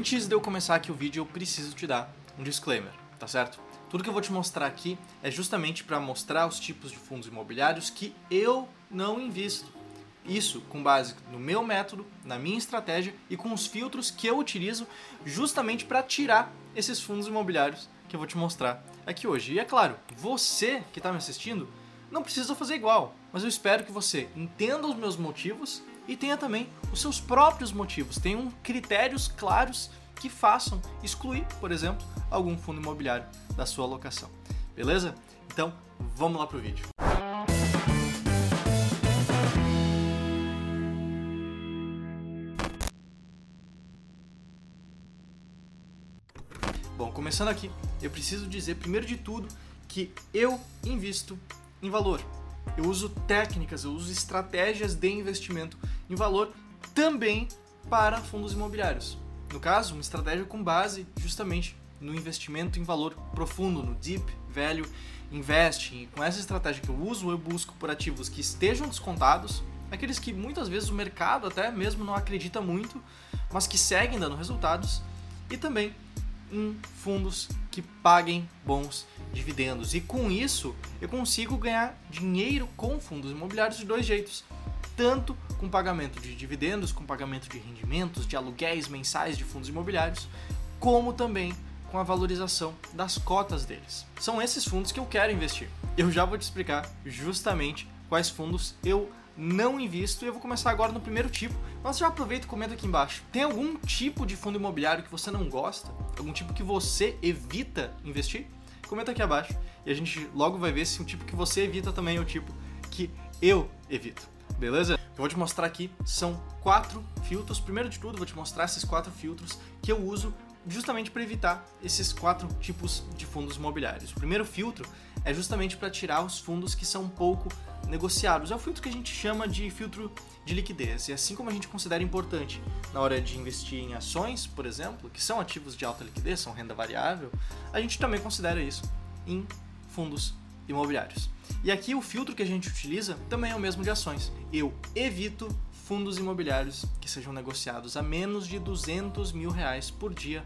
Antes de eu começar aqui o vídeo, eu preciso te dar um disclaimer, tá certo? Tudo que eu vou te mostrar aqui é justamente para mostrar os tipos de fundos imobiliários que eu não invisto. Isso com base no meu método, na minha estratégia e com os filtros que eu utilizo justamente para tirar esses fundos imobiliários que eu vou te mostrar aqui hoje. E é claro, você que está me assistindo não precisa fazer igual, mas eu espero que você entenda os meus motivos e tenha também os seus próprios motivos, tenham critérios claros que façam excluir, por exemplo, algum fundo imobiliário da sua alocação. Beleza? Então, vamos lá pro vídeo. Bom, começando aqui, eu preciso dizer primeiro de tudo que eu invisto em valor. Eu uso técnicas, eu uso estratégias de investimento em valor também para fundos imobiliários. No caso, uma estratégia com base justamente no investimento em valor profundo, no deep value investing. E com essa estratégia que eu uso, eu busco por ativos que estejam descontados, aqueles que muitas vezes o mercado até mesmo não acredita muito, mas que seguem dando resultados, e também em fundos que paguem bons dividendos. E com isso, eu consigo ganhar dinheiro com fundos imobiliários de dois jeitos. Tanto com pagamento de dividendos, com pagamento de rendimentos, de aluguéis mensais de fundos imobiliários, como também com a valorização das cotas deles. São esses fundos que eu quero investir. Eu já vou te explicar justamente quais fundos eu não invisto e eu vou começar agora no primeiro tipo. Mas já aproveita e comenta aqui embaixo. Tem algum tipo de fundo imobiliário que você não gosta? Algum tipo que você evita investir? Comenta aqui abaixo e a gente logo vai ver se o tipo que você evita também é o tipo que eu evito. Beleza? Vou te mostrar aqui são quatro filtros. Primeiro de tudo, vou te mostrar esses quatro filtros que eu uso justamente para evitar esses quatro tipos de fundos imobiliários. O primeiro filtro é justamente para tirar os fundos que são pouco negociados. É o filtro que a gente chama de filtro de liquidez. E assim como a gente considera importante na hora de investir em ações, por exemplo, que são ativos de alta liquidez, são renda variável, a gente também considera isso em fundos imobiliários. E aqui o filtro que a gente utiliza também é o mesmo de ações. Eu evito fundos imobiliários que sejam negociados a menos de 200 mil reais por dia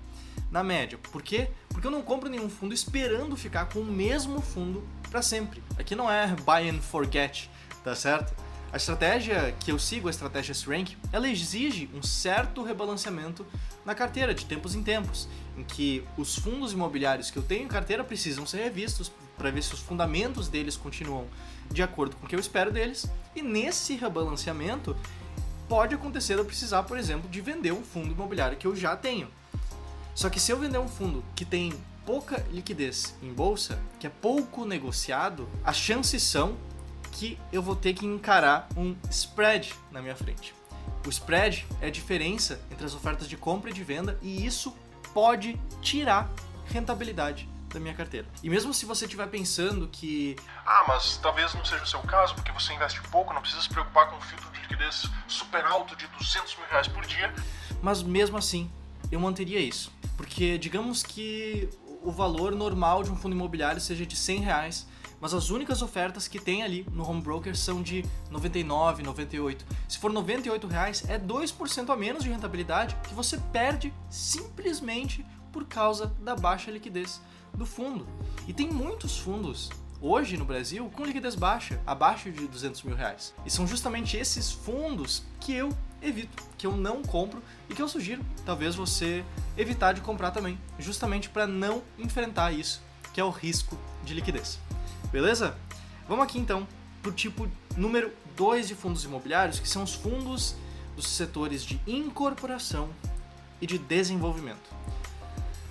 na média. Por quê? Porque eu não compro nenhum fundo esperando ficar com o mesmo fundo para sempre. Aqui não é buy and forget, tá certo? A estratégia que eu sigo, a estratégia S-Rank, ela exige um certo rebalanceamento na carteira de tempos em tempos, em que os fundos imobiliários que eu tenho em carteira precisam ser revistos para ver se os fundamentos deles continuam de acordo com o que eu espero deles, e nesse rebalanceamento pode acontecer eu precisar, por exemplo, de vender um fundo imobiliário que eu já tenho. Só que se eu vender um fundo que tem pouca liquidez em bolsa, que é pouco negociado, as chances são que eu vou ter que encarar um spread na minha frente. O spread é a diferença entre as ofertas de compra e de venda e isso pode tirar rentabilidade da minha carteira. E mesmo se você estiver pensando que. Ah, mas talvez não seja o seu caso, porque você investe pouco, não precisa se preocupar com um filtro de liquidez super alto de 200 mil reais por dia. Mas mesmo assim, eu manteria isso. Porque digamos que o valor normal de um fundo imobiliário seja de 100 reais, mas as únicas ofertas que tem ali no home broker são de 99, 98. Se for 98 reais, é 2% a menos de rentabilidade que você perde simplesmente por causa da baixa liquidez do fundo. E tem muitos fundos hoje no Brasil com liquidez baixa, abaixo de 200 mil reais. E são justamente esses fundos que eu evito, que eu não compro e que eu sugiro talvez você evitar de comprar também, justamente para não enfrentar isso, que é o risco de liquidez. Beleza? Vamos aqui então para o tipo número 2 de fundos imobiliários, que são os fundos dos setores de incorporação e de desenvolvimento.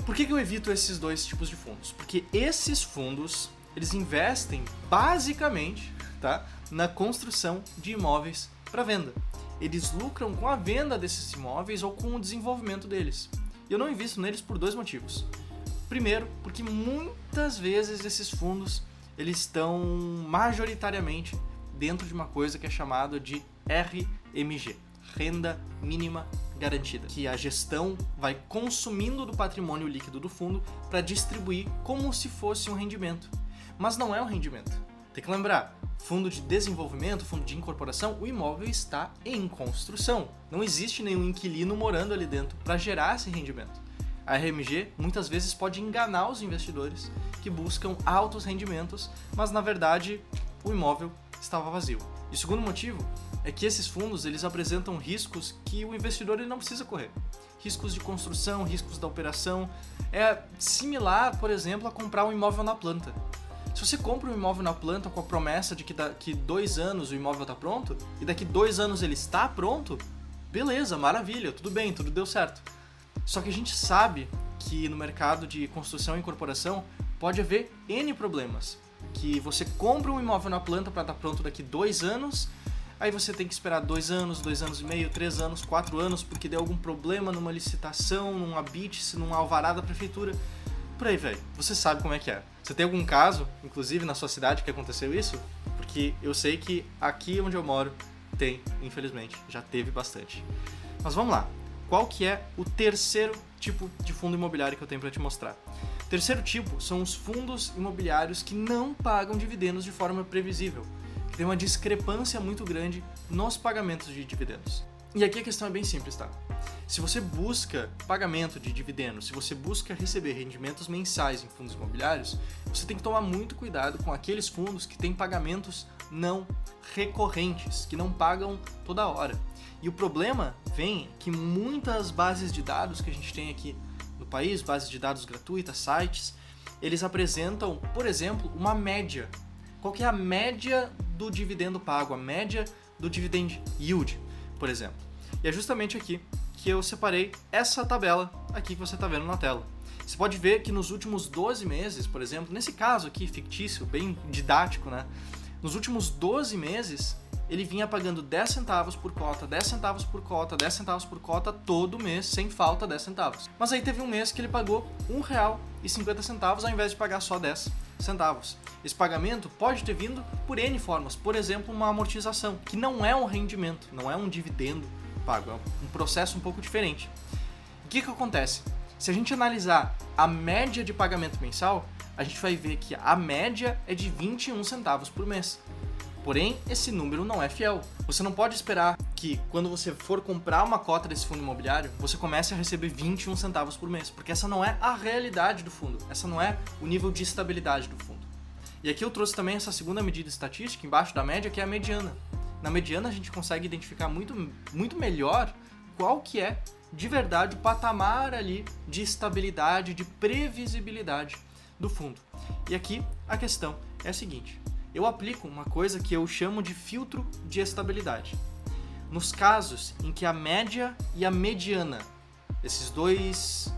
Por que, que eu evito esses dois tipos de fundos? Porque esses fundos eles investem basicamente tá, na construção de imóveis para venda. Eles lucram com a venda desses imóveis ou com o desenvolvimento deles. Eu não invisto neles por dois motivos. Primeiro, porque muitas vezes esses fundos eles estão majoritariamente dentro de uma coisa que é chamada de RMG, renda mínima garantida, que a gestão vai consumindo do patrimônio líquido do fundo para distribuir como se fosse um rendimento. Mas não é um rendimento. Tem que lembrar, fundo de desenvolvimento, fundo de incorporação, o imóvel está em construção. Não existe nenhum inquilino morando ali dentro para gerar esse rendimento. A RMG muitas vezes pode enganar os investidores que buscam altos rendimentos, mas na verdade o imóvel estava vazio. E segundo motivo é que esses fundos eles apresentam riscos que o investidor ele não precisa correr. Riscos de construção, riscos da operação. É similar, por exemplo, a comprar um imóvel na planta. Se você compra um imóvel na planta com a promessa de que daqui dois anos o imóvel está pronto, e daqui dois anos ele está pronto, beleza, maravilha, tudo bem, tudo deu certo. Só que a gente sabe que no mercado de construção e incorporação pode haver N problemas. Que você compra um imóvel na planta para estar tá pronto daqui dois anos, aí você tem que esperar dois anos, dois anos e meio, três anos, quatro anos, porque deu algum problema numa licitação, num habite, num alvará da prefeitura. Por aí, velho. Você sabe como é que é. Você tem algum caso, inclusive na sua cidade, que aconteceu isso? Porque eu sei que aqui onde eu moro tem, infelizmente, já teve bastante. Mas vamos lá. Qual que é o terceiro tipo de fundo imobiliário que eu tenho para te mostrar? O terceiro tipo são os fundos imobiliários que não pagam dividendos de forma previsível, tem uma discrepância muito grande nos pagamentos de dividendos. E aqui a questão é bem simples, tá? Se você busca pagamento de dividendos, se você busca receber rendimentos mensais em fundos imobiliários, você tem que tomar muito cuidado com aqueles fundos que têm pagamentos não recorrentes, que não pagam toda hora. E o problema vem que muitas bases de dados que a gente tem aqui no país, bases de dados gratuitas, sites, eles apresentam, por exemplo, uma média. Qual que é a média do dividendo pago, a média do dividend yield? por exemplo. E é justamente aqui que eu separei essa tabela aqui que você está vendo na tela. Você pode ver que nos últimos 12 meses, por exemplo, nesse caso aqui fictício, bem didático, né? Nos últimos 12 meses, ele vinha pagando 10 centavos por cota, 10 centavos por cota, 10 centavos por cota todo mês, sem falta 10 centavos. Mas aí teve um mês que ele pagou R$ 1,50 ao invés de pagar só 10 centavos. Esse pagamento pode ter vindo por N formas, por exemplo, uma amortização, que não é um rendimento, não é um dividendo pago, é um processo um pouco diferente. O que, que acontece? Se a gente analisar a média de pagamento mensal, a gente vai ver que a média é de 21 centavos por mês. Porém, esse número não é fiel. Você não pode esperar que quando você for comprar uma cota desse fundo imobiliário, você comece a receber 21 centavos por mês, porque essa não é a realidade do fundo, essa não é o nível de estabilidade do fundo. E aqui eu trouxe também essa segunda medida estatística embaixo da média, que é a mediana. Na mediana a gente consegue identificar muito, muito melhor qual que é de verdade o patamar ali de estabilidade, de previsibilidade do fundo. E aqui a questão é a seguinte: eu aplico uma coisa que eu chamo de filtro de estabilidade. Nos casos em que a média e a mediana, esses dois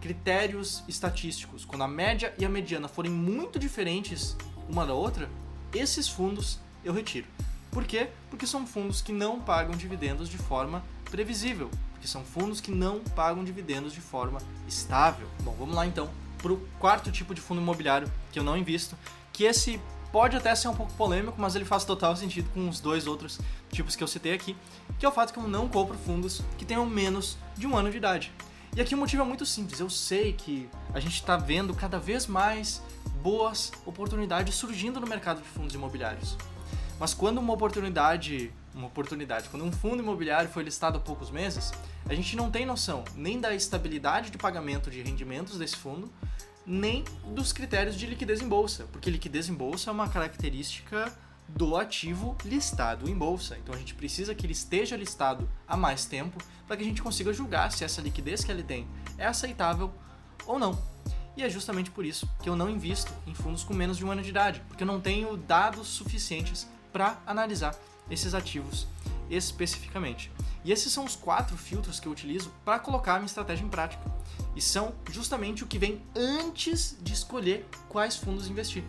critérios estatísticos, quando a média e a mediana forem muito diferentes uma da outra, esses fundos eu retiro. Por quê? Porque são fundos que não pagam dividendos de forma previsível, porque são fundos que não pagam dividendos de forma estável. Bom, vamos lá então para o quarto tipo de fundo imobiliário que eu não invisto, que esse pode até ser um pouco polêmico, mas ele faz total sentido com os dois outros tipos que eu citei aqui, que é o fato que eu não compro fundos que tenham menos de um ano de idade. E aqui o motivo é muito simples. Eu sei que a gente está vendo cada vez mais boas oportunidades surgindo no mercado de fundos imobiliários. Mas quando uma oportunidade, uma oportunidade, quando um fundo imobiliário foi listado há poucos meses, a gente não tem noção nem da estabilidade de pagamento de rendimentos desse fundo, nem dos critérios de liquidez em bolsa, porque liquidez em bolsa é uma característica do ativo listado em bolsa. Então a gente precisa que ele esteja listado há mais tempo para que a gente consiga julgar se essa liquidez que ele tem é aceitável ou não. E é justamente por isso que eu não invisto em fundos com menos de um ano de idade, porque eu não tenho dados suficientes para analisar esses ativos especificamente. E esses são os quatro filtros que eu utilizo para colocar a minha estratégia em prática. E são justamente o que vem antes de escolher quais fundos investir.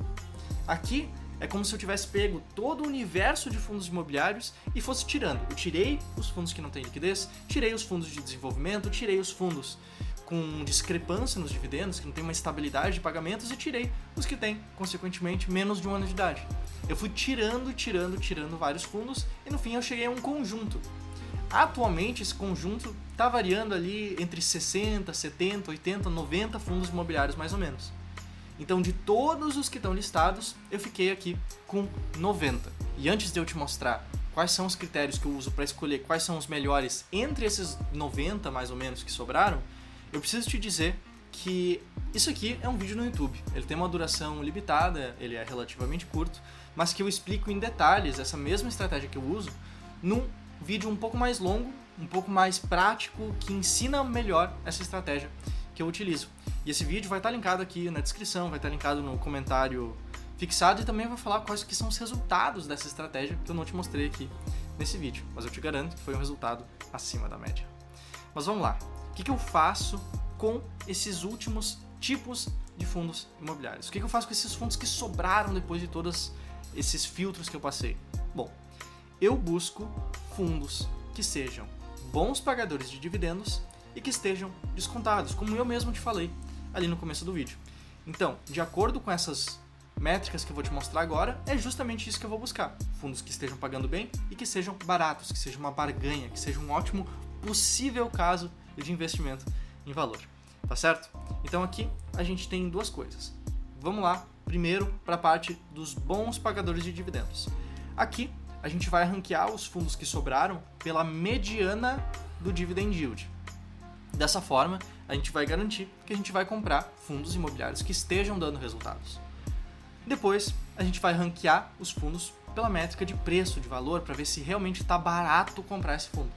Aqui é como se eu tivesse pego todo o universo de fundos imobiliários e fosse tirando. Eu tirei os fundos que não têm liquidez, tirei os fundos de desenvolvimento, tirei os fundos com discrepância nos dividendos, que não tem uma estabilidade de pagamentos, e tirei os que têm, consequentemente, menos de um ano de idade. Eu fui tirando, tirando, tirando vários fundos e no fim eu cheguei a um conjunto. Atualmente esse conjunto está variando ali entre 60, 70, 80, 90 fundos imobiliários mais ou menos. Então, de todos os que estão listados, eu fiquei aqui com 90. E antes de eu te mostrar quais são os critérios que eu uso para escolher quais são os melhores entre esses 90 mais ou menos que sobraram, eu preciso te dizer que isso aqui é um vídeo no YouTube. Ele tem uma duração limitada, ele é relativamente curto, mas que eu explico em detalhes essa mesma estratégia que eu uso num vídeo um pouco mais longo, um pouco mais prático, que ensina melhor essa estratégia que eu utilizo. E esse vídeo vai estar linkado aqui na descrição, vai estar linkado no comentário fixado e também vai falar quais que são os resultados dessa estratégia que eu não te mostrei aqui nesse vídeo, mas eu te garanto que foi um resultado acima da média. Mas vamos lá. O que, que eu faço com esses últimos tipos de fundos imobiliários? O que, que eu faço com esses fundos que sobraram depois de todos esses filtros que eu passei? Bom, eu busco fundos que sejam bons pagadores de dividendos e que estejam descontados, como eu mesmo te falei ali no começo do vídeo. Então, de acordo com essas métricas que eu vou te mostrar agora, é justamente isso que eu vou buscar. Fundos que estejam pagando bem e que sejam baratos, que sejam uma barganha, que seja um ótimo possível caso de investimento em valor. Tá certo? Então aqui a gente tem duas coisas. Vamos lá, primeiro para a parte dos bons pagadores de dividendos. Aqui a gente vai ranquear os fundos que sobraram pela mediana do dividend yield. Dessa forma, a gente vai garantir que a gente vai comprar fundos imobiliários que estejam dando resultados. Depois, a gente vai ranquear os fundos pela métrica de preço, de valor, para ver se realmente está barato comprar esse fundo.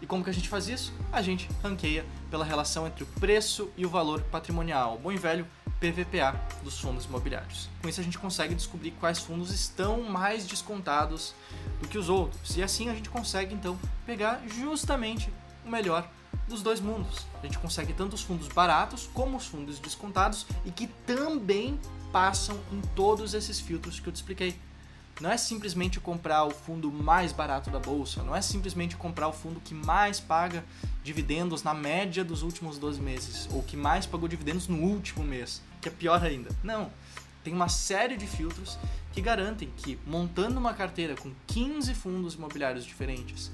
E como que a gente faz isso? A gente ranqueia pela relação entre o preço e o valor patrimonial, bom e velho PVPA dos fundos imobiliários. Com isso a gente consegue descobrir quais fundos estão mais descontados do que os outros. E assim a gente consegue então pegar justamente o melhor dos dois mundos. A gente consegue tanto os fundos baratos como os fundos descontados e que também passam em todos esses filtros que eu te expliquei. Não é simplesmente comprar o fundo mais barato da bolsa, não é simplesmente comprar o fundo que mais paga dividendos na média dos últimos 12 meses, ou que mais pagou dividendos no último mês, que é pior ainda. Não. Tem uma série de filtros que garantem que, montando uma carteira com 15 fundos imobiliários diferentes,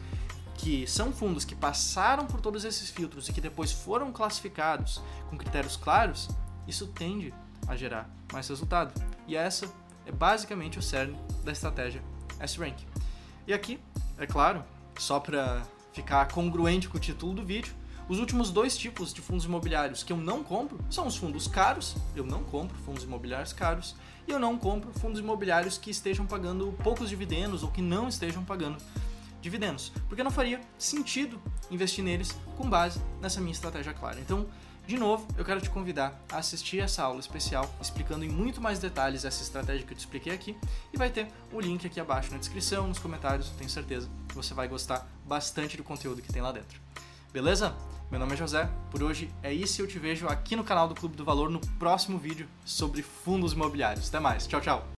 que são fundos que passaram por todos esses filtros e que depois foram classificados com critérios claros, isso tende a gerar mais resultado. E essa é basicamente o cerne da estratégia S-Rank. E aqui, é claro, só para ficar congruente com o título do vídeo, os últimos dois tipos de fundos imobiliários que eu não compro são os fundos caros, eu não compro fundos imobiliários caros, e eu não compro fundos imobiliários que estejam pagando poucos dividendos ou que não estejam pagando dividendos, porque não faria sentido investir neles com base nessa minha estratégia clara. Então, de novo, eu quero te convidar a assistir essa aula especial explicando em muito mais detalhes essa estratégia que eu te expliquei aqui e vai ter o link aqui abaixo na descrição, nos comentários, tenho certeza que você vai gostar bastante do conteúdo que tem lá dentro. Beleza? Meu nome é José, por hoje é isso e eu te vejo aqui no canal do Clube do Valor no próximo vídeo sobre fundos imobiliários. Até mais, tchau, tchau!